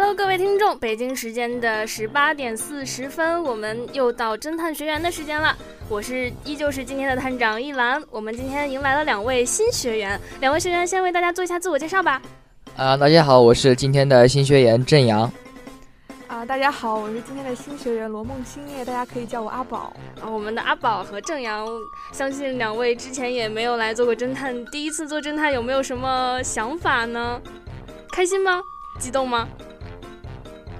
园。各位听众，北京时间的十八点四十分，我们又到侦探学员的时间了。我是依旧是今天的探长一兰。我们今天迎来了两位新学员，两位学员先为大家做一下自我介绍吧。啊，大家好，我是今天的新学员郑阳。啊，大家好，我是今天的新学员罗梦星叶，大家可以叫我阿宝。啊，我们的阿宝和郑阳，相信两位之前也没有来做过侦探，第一次做侦探有没有什么想法呢？开心吗？激动吗？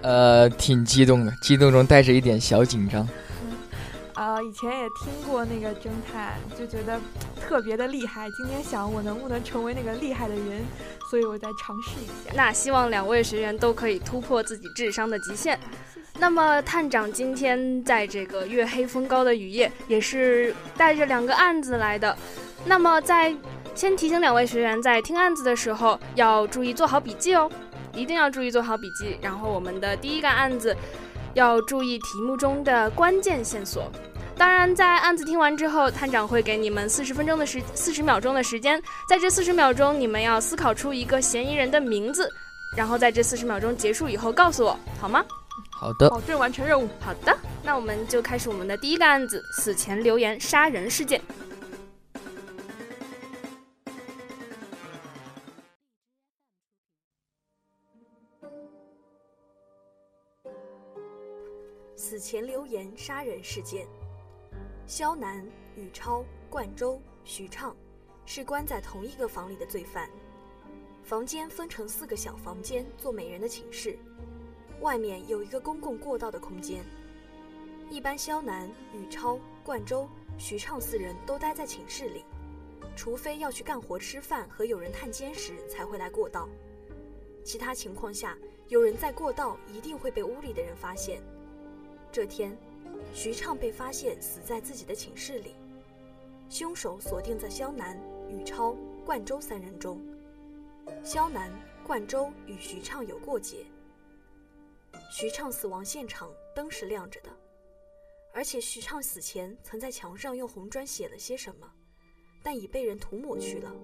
呃，挺激动的，激动中带着一点小紧张。啊，以前也听过那个侦探，就觉得特别的厉害。今天想我能不能成为那个厉害的人，所以我再尝试一下。那希望两位学员都可以突破自己智商的极限。那么探长今天在这个月黑风高的雨夜，也是带着两个案子来的。那么在先提醒两位学员，在听案子的时候要注意做好笔记哦。一定要注意做好笔记，然后我们的第一个案子要注意题目中的关键线索。当然，在案子听完之后，探长会给你们四十分钟的时四十秒钟的时间，在这四十秒钟，你们要思考出一个嫌疑人的名字，然后在这四十秒钟结束以后告诉我，好吗？好的，保证完成任务。好的，那我们就开始我们的第一个案子——死前留言杀人事件。此前留言杀人事件，肖楠、宇超、冠周、徐畅是关在同一个房里的罪犯。房间分成四个小房间，做每人的寝室。外面有一个公共过道的空间。一般肖楠、宇超、冠周、徐畅四人都待在寝室里，除非要去干活、吃饭和有人探监时才会来过道。其他情况下，有人在过道，一定会被屋里的人发现。这天，徐畅被发现死在自己的寝室里，凶手锁定在肖楠、宇超、冠周三人中。肖楠、冠周与徐畅有过节。徐畅死亡现场灯是亮着的，而且徐畅死前曾在墙上用红砖写了些什么，但已被人涂抹去了。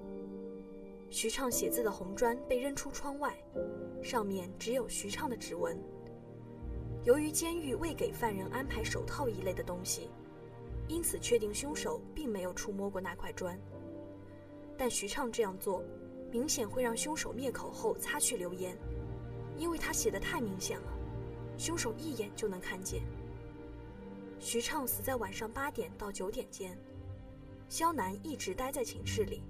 徐畅写字的红砖被扔出窗外，上面只有徐畅的指纹。由于监狱未给犯人安排手套一类的东西，因此确定凶手并没有触摸过那块砖。但徐畅这样做，明显会让凶手灭口后擦去留言，因为他写的太明显了，凶手一眼就能看见。徐畅死在晚上八点到九点间，肖楠一直待在寝室里，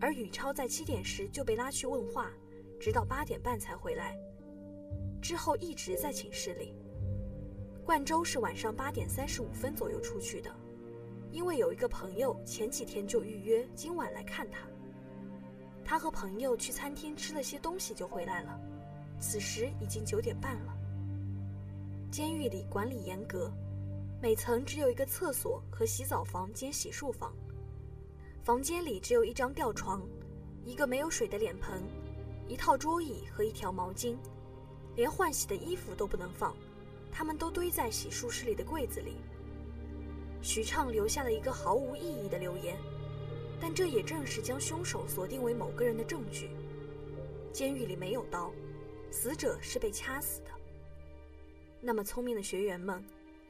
而宇超在七点时就被拉去问话，直到八点半才回来。之后一直在寝室里。冠周是晚上八点三十五分左右出去的，因为有一个朋友前几天就预约今晚来看他。他和朋友去餐厅吃了些东西就回来了，此时已经九点半了。监狱里管理严格，每层只有一个厕所和洗澡房兼洗漱房。房间里只有一张吊床，一个没有水的脸盆，一套桌椅和一条毛巾。连换洗的衣服都不能放，他们都堆在洗漱室里的柜子里。徐畅留下了一个毫无意义的留言，但这也正是将凶手锁定为某个人的证据。监狱里没有刀，死者是被掐死的。那么聪明的学员们，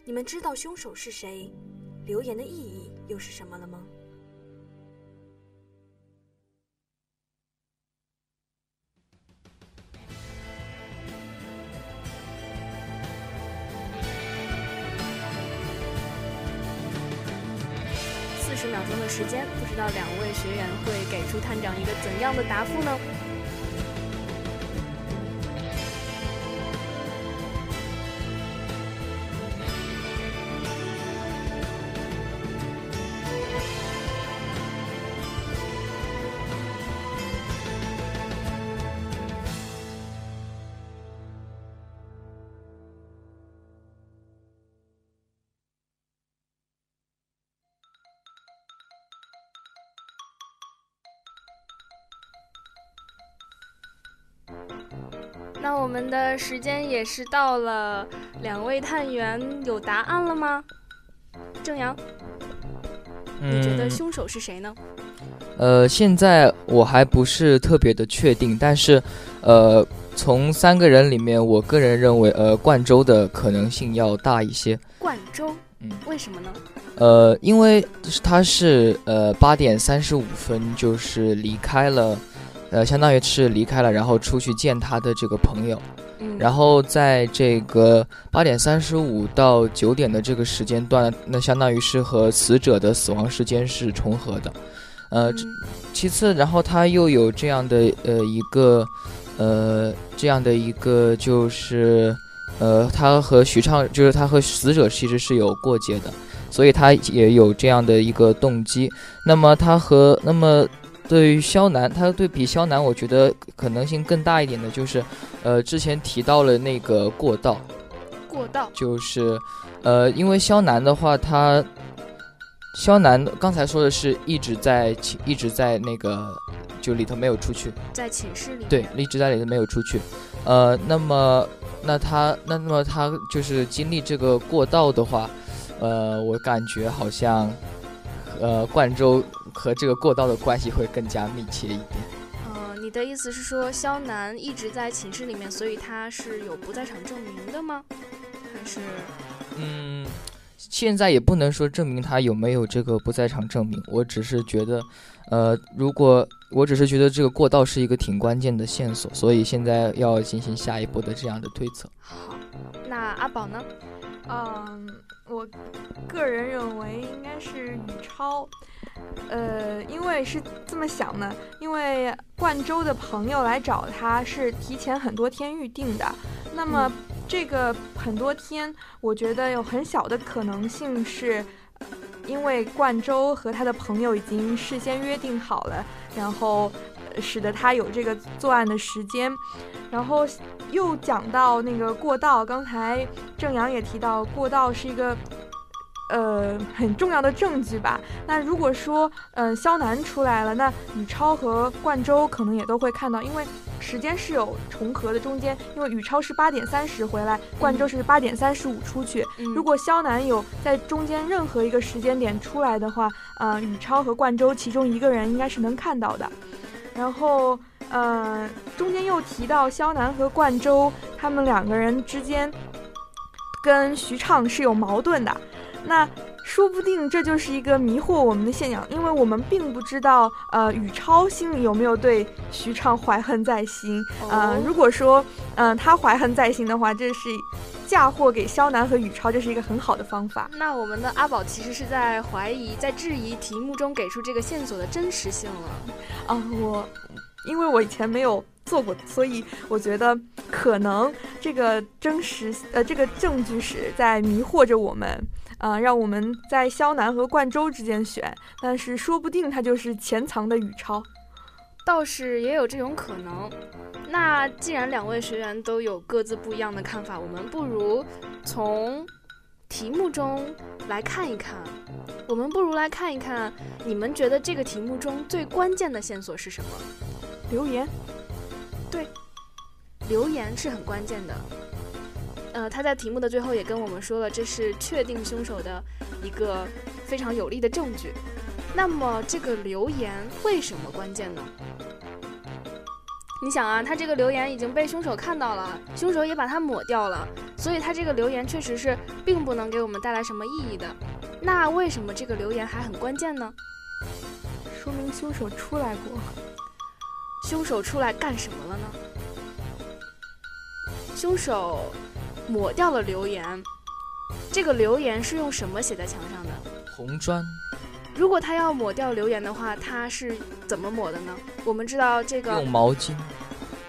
你们知道凶手是谁，留言的意义又是什么了吗？学员会给出探长一个怎样的答复呢？那我们的时间也是到了，两位探员有答案了吗？正阳，你觉得凶手是谁呢？呃，现在我还不是特别的确定，但是，呃，从三个人里面，我个人认为，呃，冠州的可能性要大一些。冠州，嗯，为什么呢？呃，因为他是呃八点三十五分就是离开了。呃，相当于是离开了，然后出去见他的这个朋友，嗯，然后在这个八点三十五到九点的这个时间段，那相当于是和死者的死亡时间是重合的，呃，其次，然后他又有这样的呃一个呃这样的一个就是呃他和徐畅就是他和死者其实是有过节的，所以他也有这样的一个动机。那么他和那么。对于肖楠，他对比肖楠，我觉得可能性更大一点的就是，呃，之前提到了那个过道，过道。就是，呃，因为肖楠的话，他肖楠刚才说的是一直在一直在那个就里头没有出去，在寝室里，对，一直在里头没有出去，呃，那么那他那那么他就是经历这个过道的话，呃，我感觉好像，呃，冠州。和这个过道的关系会更加密切一点。呃，你的意思是说肖楠一直在寝室里面，所以他是有不在场证明的吗？还是？嗯，现在也不能说证明他有没有这个不在场证明。我只是觉得，呃，如果我只是觉得这个过道是一个挺关键的线索，所以现在要进行下一步的这样的推测。好，那阿宝呢？嗯，我个人认为应该是宇超。呃，因为是这么想呢，因为冠州的朋友来找他是提前很多天预定的，那么这个很多天，我觉得有很小的可能性是，因为冠州和他的朋友已经事先约定好了，然后使得他有这个作案的时间，然后又讲到那个过道，刚才郑阳也提到过道是一个。呃，很重要的证据吧。那如果说，嗯，肖楠出来了，那宇超和冠州可能也都会看到，因为时间是有重合的。中间，因为宇超是八点三十回来，冠州是八点三十五出去。如果肖楠有在中间任何一个时间点出来的话，呃，宇超和冠州其中一个人应该是能看到的。然后，呃，中间又提到肖楠和冠周他们两个人之间跟徐畅是有矛盾的。那说不定这就是一个迷惑我们的现象，因为我们并不知道，呃，宇超心里有没有对徐畅怀恨在心。呃，如果说，嗯，他怀恨在心的话，这是嫁祸给肖楠和宇超，这是一个很好的方法。那我们的阿宝其实是在怀疑，在质疑题目中给出这个线索的真实性了。啊，我，因为我以前没有做过，所以我觉得可能这个真实，呃，这个证据是在迷惑着我们。啊，让我们在肖楠和冠州之间选，但是说不定他就是潜藏的宇超，倒是也有这种可能。那既然两位学员都有各自不一样的看法，我们不如从题目中来看一看。我们不如来看一看，你们觉得这个题目中最关键的线索是什么？留言。对，留言是很关键的。呃，他在题目的最后也跟我们说了，这是确定凶手的一个非常有力的证据。那么这个留言为什么关键呢？你想啊，他这个留言已经被凶手看到了，凶手也把它抹掉了，所以他这个留言确实是并不能给我们带来什么意义的。那为什么这个留言还很关键呢？说明凶手出来过。凶手出来干什么了呢？凶手。抹掉了留言，这个留言是用什么写在墙上的？红砖。如果他要抹掉留言的话，他是怎么抹的呢？我们知道这个用毛巾，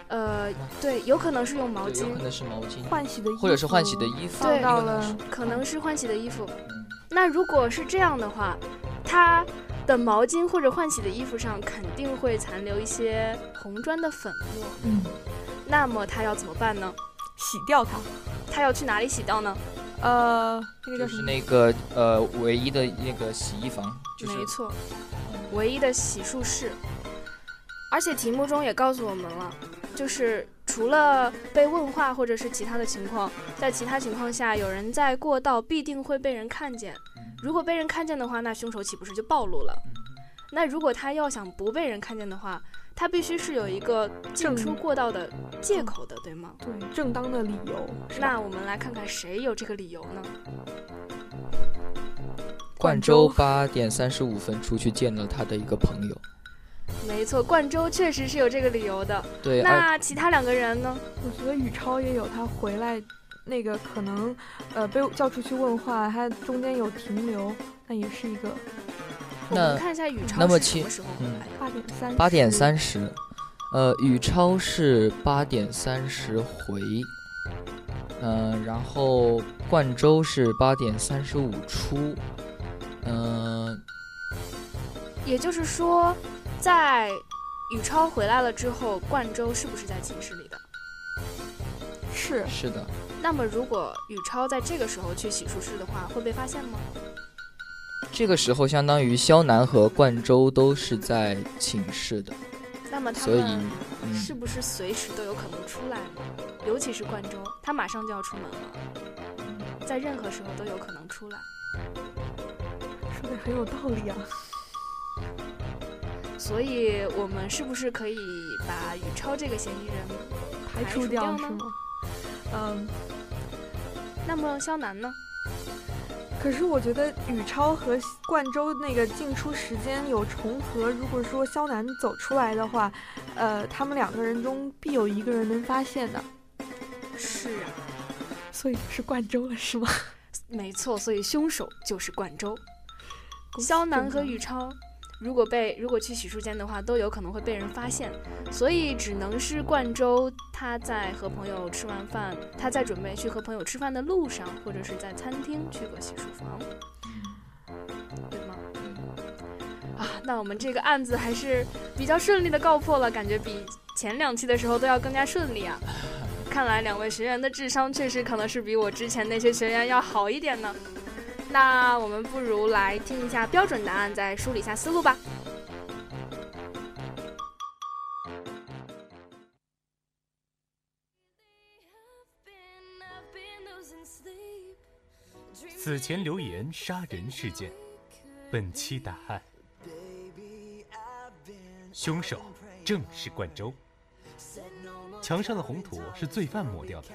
呃，对，有可能是用毛巾有可，能是毛巾，换洗的衣服，或者是换洗的衣服，对可能是了可能是换洗的衣服。嗯那如果是这样的话，他的毛巾或者换洗的衣服上肯定会残留一些红砖的粉末。嗯，那么他要怎么办呢？洗掉它。他要去哪里洗掉呢？呃，那个叫就是？那个呃唯一的那个洗衣房，就是没错，唯一的洗漱室。而且题目中也告诉我们了，就是除了被问话或者是其他的情况，在其他情况下，有人在过道必定会被人看见。如果被人看见的话，那凶手岂不是就暴露了？那如果他要想不被人看见的话，他必须是有一个进出过道的借口的，对吗？对，正当的理由。那我们来看看谁有这个理由呢？冠周八点三十五分出去见了他的一个朋友，没错，冠周确实是有这个理由的。对，那其他两个人呢？我觉得宇超也有，他回来那个可能呃被叫出去问话，他中间有停留，那也是一个我们看一下宇超那么其是什么时候？回嗯。来？八点三八点三十，呃，宇超是八点三十回，呃，然后冠周是八点三十五出，嗯、也就是说，在宇超回来了之后，冠周是不是在寝室里的？是。是的，那么如果宇超在这个时候去洗漱室的话，会被发现吗？这个时候相当于肖楠和冠周都是在寝室的，那么他所以们嗯是不是随时都有可能出来呢？尤其是冠周，他马上就要出门了，在任何时候都有可能出来。说的很有道理啊。所以，我们是不是可以把宇超这个嫌疑人排除除掉呢掉是吗？嗯，那么肖楠呢？可是我觉得宇超和冠州那个进出时间有重合。如果说肖楠走出来的话，呃，他们两个人中必有一个人能发现的，是啊，所以是冠州了，是吗？没错，所以凶手就是冠州。肖楠和宇超，如果被如果去洗漱间的话，都有可能会被人发现，所以只能是冠周他在和朋友吃完饭，他在准备去和朋友吃饭的路上，或者是在餐厅去过洗漱房，对吗？啊，那我们这个案子还是比较顺利的告破了，感觉比前两期的时候都要更加顺利啊。看来两位学员的智商确实可能是比我之前那些学员要好一点呢。那我们不如来听一下标准答案，再梳理一下思路吧。此前留言杀人事件，本期答案：凶手正是冠州。墙上的红土是罪犯抹掉的，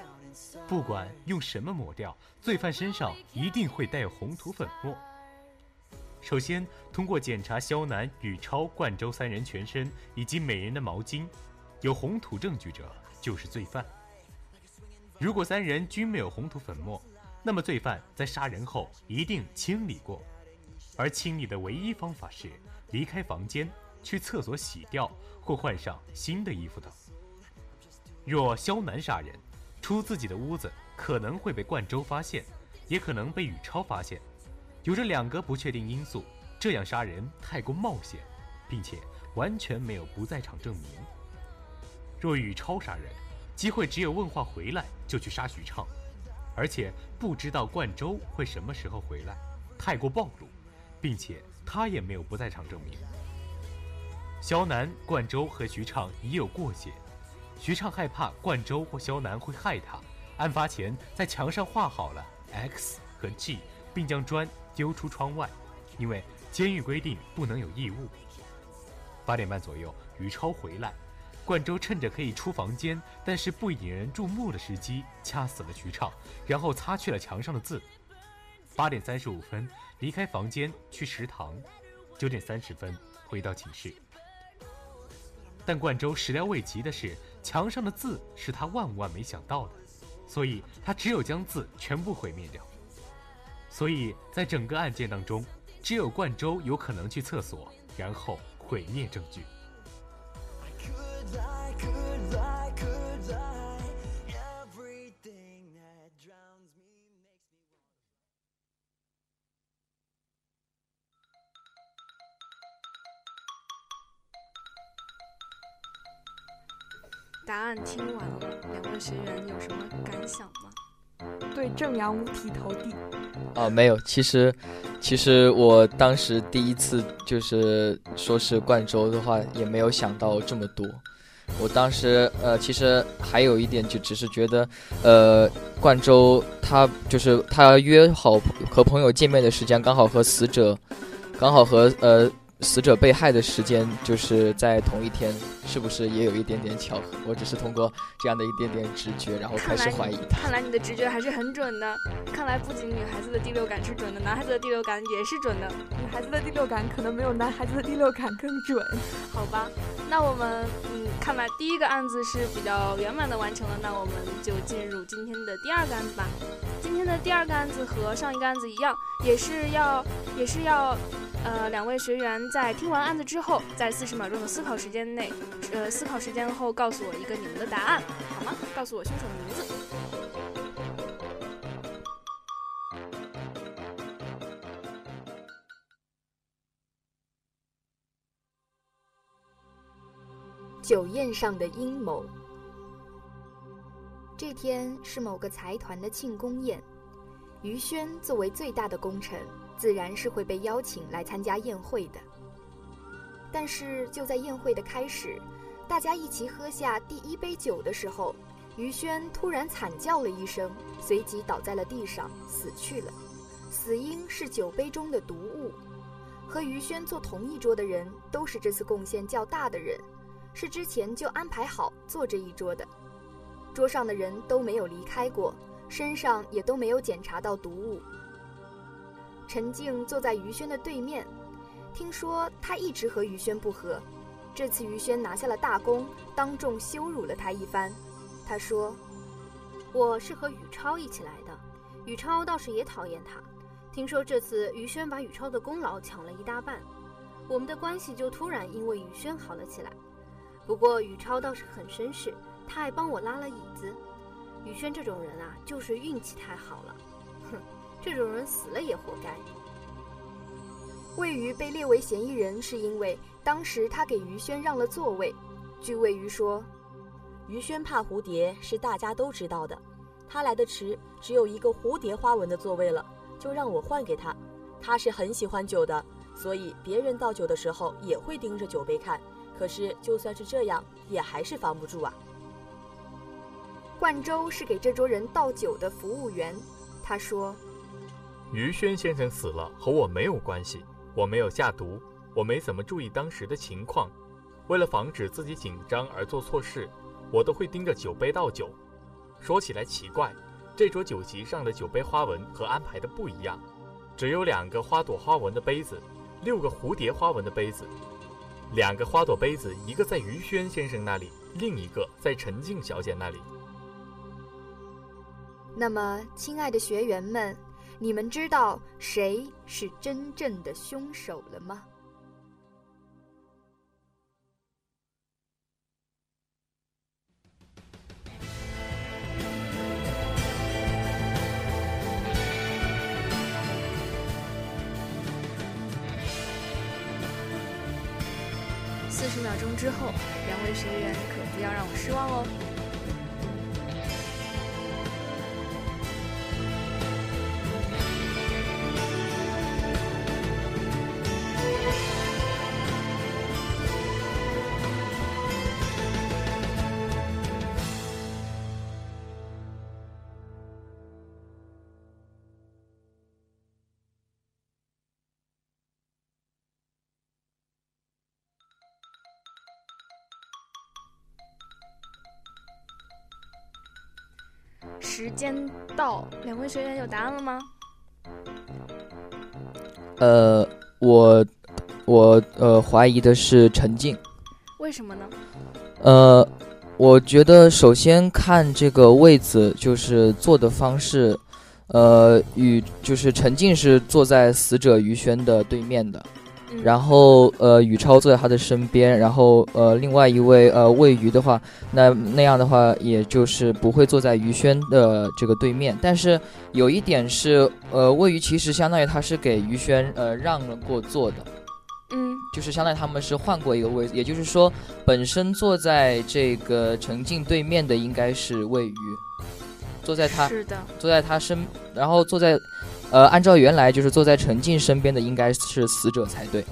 不管用什么抹掉，罪犯身上一定会带有红土粉末。首先，通过检查肖楠、宇超、冠州三人全身以及每人的毛巾，有红土证据者就是罪犯。如果三人均没有红土粉末，那么罪犯在杀人后一定清理过，而清理的唯一方法是离开房间，去厕所洗掉或换上新的衣服等。若肖楠杀人，出自己的屋子可能会被冠州发现，也可能被宇超发现，有着两个不确定因素，这样杀人太过冒险，并且完全没有不在场证明。若宇超杀人，机会只有问话回来就去杀许畅，而且不知道冠州会什么时候回来，太过暴露，并且他也没有不在场证明。肖楠、冠州和徐畅已有过节，徐畅害怕冠州或肖楠会害他，案发前在墙上画好了 X 和 G，并将砖丢出窗外，因为监狱规定不能有异物。八点半左右，于超回来，冠州趁着可以出房间，但是不引人注目的时机，掐死了徐畅，然后擦去了墙上的字。八点三十五分离开房间去食堂，九点三十分回到寝室。但冠州始料未及的是，墙上的字是他万万没想到的，所以他只有将字全部毁灭掉。所以在整个案件当中，只有冠州有可能去厕所，然后毁灭证据。答案听完了，两位学员有什么感想吗？对正阳五体投地。啊，没有，其实，其实我当时第一次就是说是冠州的话，也没有想到这么多。我当时呃，其实还有一点，就只是觉得，呃，冠州他就是他约好和朋友见面的时间，刚好和死者，刚好和呃。死者被害的时间就是在同一天，是不是也有一点点巧合？我只是通过这样的一点点直觉，然后开始怀疑他。看来你的直觉还是很准的。看来不仅女孩子的第六感是准的，男孩子的第六感也是准的。女孩子的第六感可能没有男孩子的第六感更准。好吧，那我们嗯，看来第一个案子是比较圆满的完成了。那我们就进入今天的第二个案子吧。今天的第二个案子和上一个案子一样，也是要，也是要。呃，两位学员在听完案子之后，在四十秒钟的思考时间内，呃，思考时间后告诉我一个你们的答案，好吗？告诉我凶手的名字。酒宴上的阴谋。这天是某个财团的庆功宴，于轩作为最大的功臣。自然是会被邀请来参加宴会的。但是就在宴会的开始，大家一起喝下第一杯酒的时候，于轩突然惨叫了一声，随即倒在了地上，死去了。死因是酒杯中的毒物。和于轩坐同一桌的人都是这次贡献较大的人，是之前就安排好坐这一桌的。桌上的人都没有离开过，身上也都没有检查到毒物。陈静坐在于轩的对面，听说他一直和于轩不和，这次于轩拿下了大功，当众羞辱了他一番。他说：“我是和宇超一起来的，宇超倒是也讨厌他。听说这次于轩把宇超的功劳抢了一大半，我们的关系就突然因为于轩好了起来。不过宇超倒是很绅士，他还帮我拉了椅子。宇轩这种人啊，就是运气太好了。”这种人死了也活该。魏瑜被列为嫌疑人，是因为当时他给于轩让了座位。据魏瑜说，于轩怕蝴蝶是大家都知道的，他来的迟，只有一个蝴蝶花纹的座位了，就让我换给他。他是很喜欢酒的，所以别人倒酒的时候也会盯着酒杯看。可是就算是这样，也还是防不住啊。冠州是给这桌人倒酒的服务员，他说。于轩先生死了，和我没有关系。我没有下毒，我没怎么注意当时的情况。为了防止自己紧张而做错事，我都会盯着酒杯倒酒。说起来奇怪，这桌酒席上的酒杯花纹和安排的不一样，只有两个花朵花纹的杯子，六个蝴蝶花纹的杯子。两个花朵杯子，一个在于轩先生那里，另一个在陈静小姐那里。那么，亲爱的学员们。你们知道谁是真正的凶手了吗？四十秒钟之后，两位学员可不要让我失望哦。时间到，两位学员有答案了吗？呃，我我呃怀疑的是陈静，为什么呢？呃，我觉得首先看这个位子，就是坐的方式，呃，与就是陈静是坐在死者于轩的对面的，然后呃，宇超坐在他的身边，然后呃，另外一位呃魏瑜的话，那那样的话，也就是不会坐在于轩的这个对面。但是有一点是，呃，魏瑜其实相当于他是给于轩呃让了过座的，嗯，就是相当于他们是换过一个位置，也就是说，本身坐在这个陈静对面的应该是魏瑜。坐在他是的，坐在他身，然后坐在，呃，按照原来就是坐在陈静身边的应该是死者才对，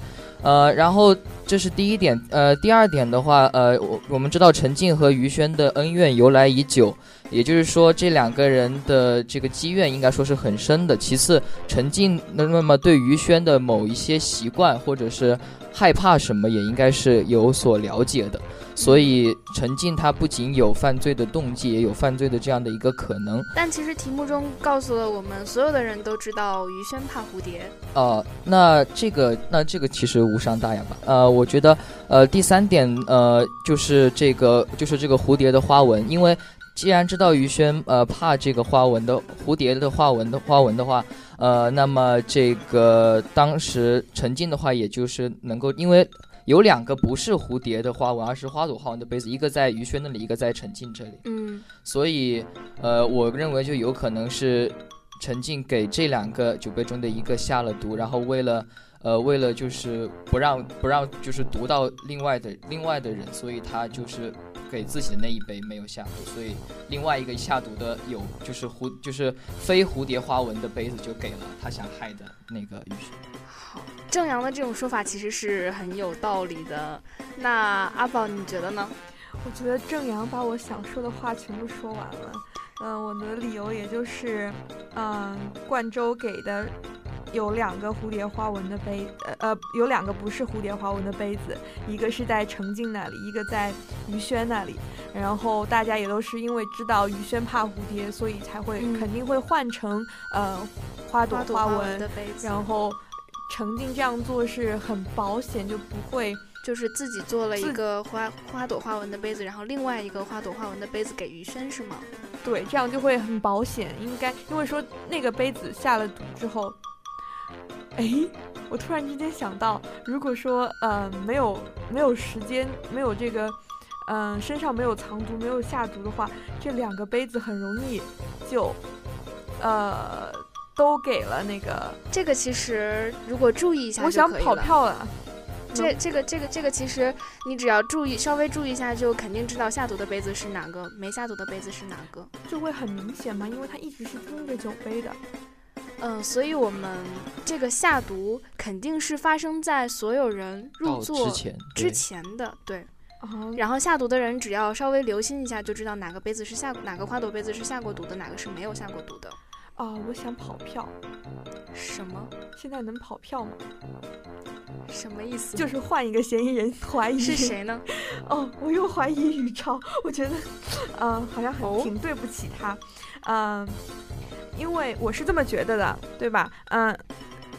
呃，然后这是第一点，呃，第二点的话，呃，我我们知道陈静和于轩的恩怨由来已久，也就是说这两个人的这个积怨应该说是很深的。其次，陈静那那么对于轩的某一些习惯或者是害怕什么，也应该是有所了解的。所以陈静他不仅有犯罪的动机，也有犯罪的这样的一个可能。但其实题目中告诉了我们，所有的人都知道于轩怕蝴蝶。哦，那这个那这个其实无伤大雅吧？呃，我觉得呃第三点呃就是这个就是这个蝴蝶的花纹，因为既然知道于轩呃怕这个花纹的蝴蝶的花纹的花纹的话，呃，那么这个当时陈静的话，也就是能够因为。有两个不是蝴蝶的花纹，而是花朵花纹的杯子，一个在于轩那里，一个在陈静这里。嗯，所以，呃，我认为就有可能是陈静给这两个酒杯中的一个下了毒，然后为了，呃，为了就是不让不让就是毒到另外的另外的人，所以他就是给自己的那一杯没有下毒，所以另外一个下毒的有就是蝴就是非蝴蝶花纹的杯子就给了他想害的那个于轩。好。正阳的这种说法其实是很有道理的，那阿宝你觉得呢？我觉得正阳把我想说的话全部说完了。嗯，我的理由也就是，嗯，冠州给的有两个蝴蝶花纹的杯，呃呃，有两个不是蝴蝶花纹的杯子，一个是在程静那里，一个在于轩那里。然后大家也都是因为知道于轩怕蝴蝶，所以才会肯定会换成呃花朵花纹的杯子，然后。程静这样做是很保险，就不会就是自己做了一个花花朵花纹的杯子，然后另外一个花朵花纹的杯子给余生是吗？对，这样就会很保险。应该因为说那个杯子下了毒之后，哎，我突然之间想到，如果说呃没有没有时间，没有这个嗯身上没有藏毒，没有下毒的话，这两个杯子很容易就呃。都给了那个，这个其实如果注意一下，我想跑票了。这这个这个这个其实你只要注意稍微注意一下，就肯定知道下毒的杯子是哪个，没下毒的杯子是哪个，就会很明显嘛，因为它一直是盯着酒杯的。嗯，所以我们这个下毒肯定是发生在所有人入座之前之前的，对。然后下毒的人只要稍微留心一下，就知道哪个杯子是下哪个花朵杯子是下过毒的，哪个是没有下过毒的。啊，我想跑票。什么？现在能跑票吗？什么意思？就是换一个嫌疑人，怀疑是谁呢？哦，我又怀疑宇超。我觉得，嗯，好像很挺对不起他。嗯，因为我是这么觉得的，对吧？嗯，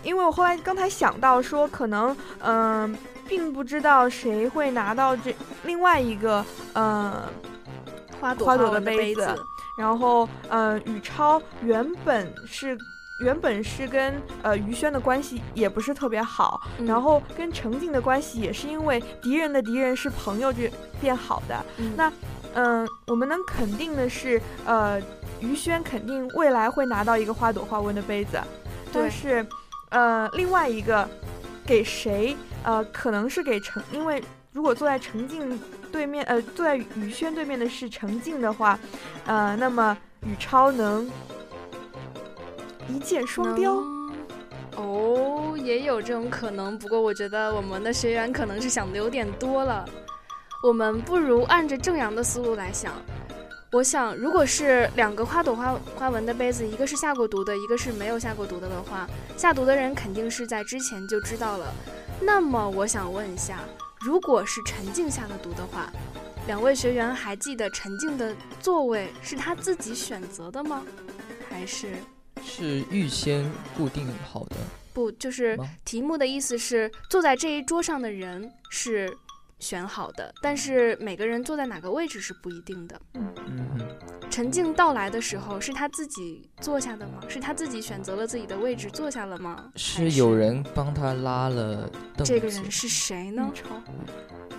因为我后来刚才想到说，可能嗯，并不知道谁会拿到这另外一个嗯花朵花朵的杯子。然后，呃，宇超原本是原本是跟呃于轩的关系也不是特别好，然后跟程静的关系也是因为敌人的敌人是朋友就变好的。那，嗯，我们能肯定的是，呃，于轩肯定未来会拿到一个花朵花纹的杯子，但是，呃，另外一个给谁？呃，可能是给程，因为如果坐在程静。对面呃，坐在宇轩对面的是程静的话，呃，那么宇超能一箭双雕。哦，也有这种可能。不过我觉得我们的学员可能是想的有点多了。我们不如按着正阳的思路来想。我想，如果是两个花朵花花纹的杯子，一个是下过毒的，一个是没有下过毒的的话，下毒的人肯定是在之前就知道了。那么我想问一下。如果是陈静下的毒的话，两位学员还记得陈静的座位是他自己选择的吗？还是是预先固定好的？不，就是题目的意思是坐在这一桌上的人是选好的，但是每个人坐在哪个位置是不一定的。嗯嗯。陈静到来的时候，是他自己坐下的吗？是他自己选择了自己的位置坐下了吗？是有人帮他拉了凳子。这个人是谁呢？超，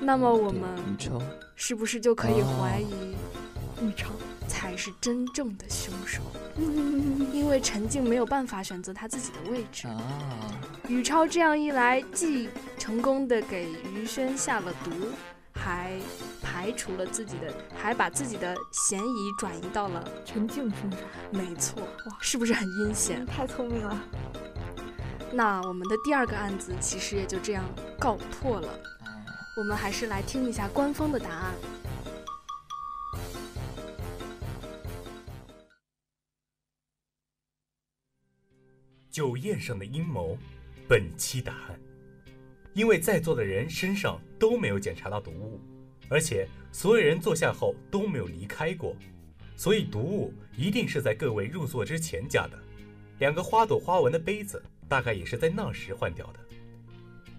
那么我们超是不是就可以哦怀疑宇超，才是真正的凶手？因为陈静没有办法选择他自己的位置。啊，宇超这样一来，既成功的给于轩下了毒，还排除了自己的，还把自己的嫌疑转移到了陈静身上，没错，哇，是不是很阴险？太聪明了。那我们的第二个案子其实也就这样告破了。啊我们还是来听一下官方的答案。酒宴上的阴谋，本期答案。因为在座的人身上都没有检查到毒物，而且所有人坐下后都没有离开过，所以毒物一定是在各位入座之前加的。两个花朵花纹的杯子大概也是在那时换掉的。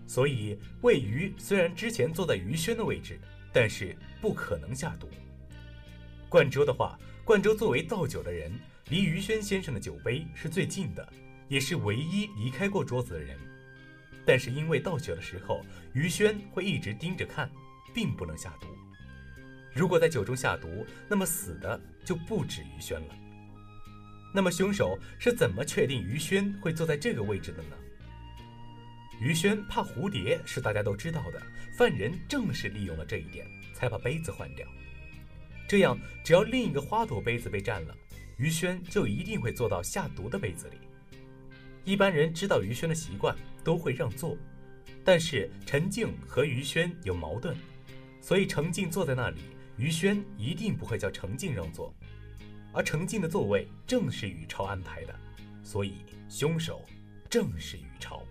所以魏鱼虽然之前坐在于轩的位置，但是不可能下毒。冠州的话，冠州作为倒酒的人，离于轩先生的酒杯是最近的。也是唯一离开过桌子的人，但是因为倒酒的时候，于轩会一直盯着看，并不能下毒。如果在酒中下毒，那么死的就不止于轩了。那么凶手是怎么确定于轩会坐在这个位置的呢？于轩怕蝴蝶是大家都知道的，犯人正是利用了这一点，才把杯子换掉。这样，只要另一个花朵杯子被占了，于轩就一定会坐到下毒的杯子里。一般人知道于轩的习惯，都会让座，但是陈静和于轩有矛盾，所以陈静坐在那里，于轩一定不会叫程静让座，而程静的座位正是宇超安排的，所以凶手正是宇超。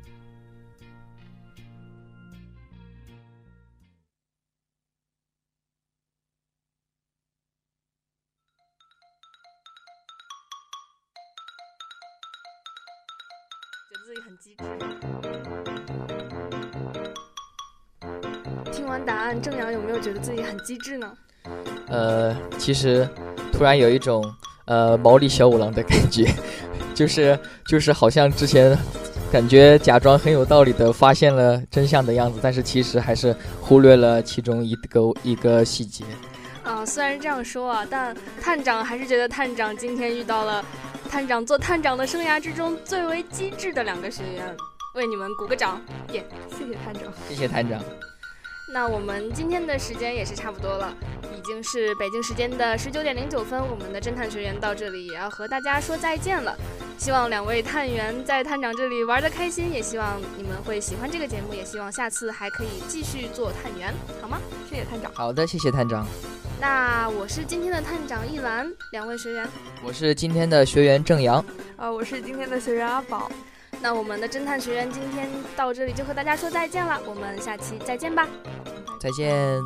听完答案，正阳有没有觉得自己很机智呢？呃，其实突然有一种呃毛利小五郎的感觉，就是就是好像之前感觉假装很有道理的发现了真相的样子，但是其实还是忽略了其中一个一个细节。啊，虽然这样说啊，但探长还是觉得探长今天遇到了探长做探长的生涯之中最为机智的两个学员，为你们鼓个掌，耶、谢谢探长。谢谢探长。那我们今天的时间也是差不多了，已经是北京时间的十九点零九分，我们的侦探学员到这里也要和大家说再见了。希望两位探员在探长这里玩的开心，也希望你们会喜欢这个节目，也希望下次还可以继续做探员，好吗？谢谢探长。好的，谢谢探长。那我是今天的探长一兰，两位学员，我是今天的学员郑阳。呃，我是今天的学员阿宝。那我们的侦探学员今天到这里就和大家说再见了，我们下期再见吧。再见。